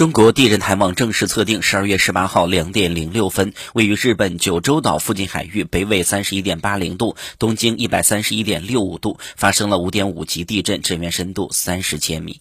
中国地震台网正式测定十二月十八号两点零六分位于日本九州岛附近海域北纬三十一点八零度东经一百三十一点六五度发生了五点五级地震震源深度三十千米。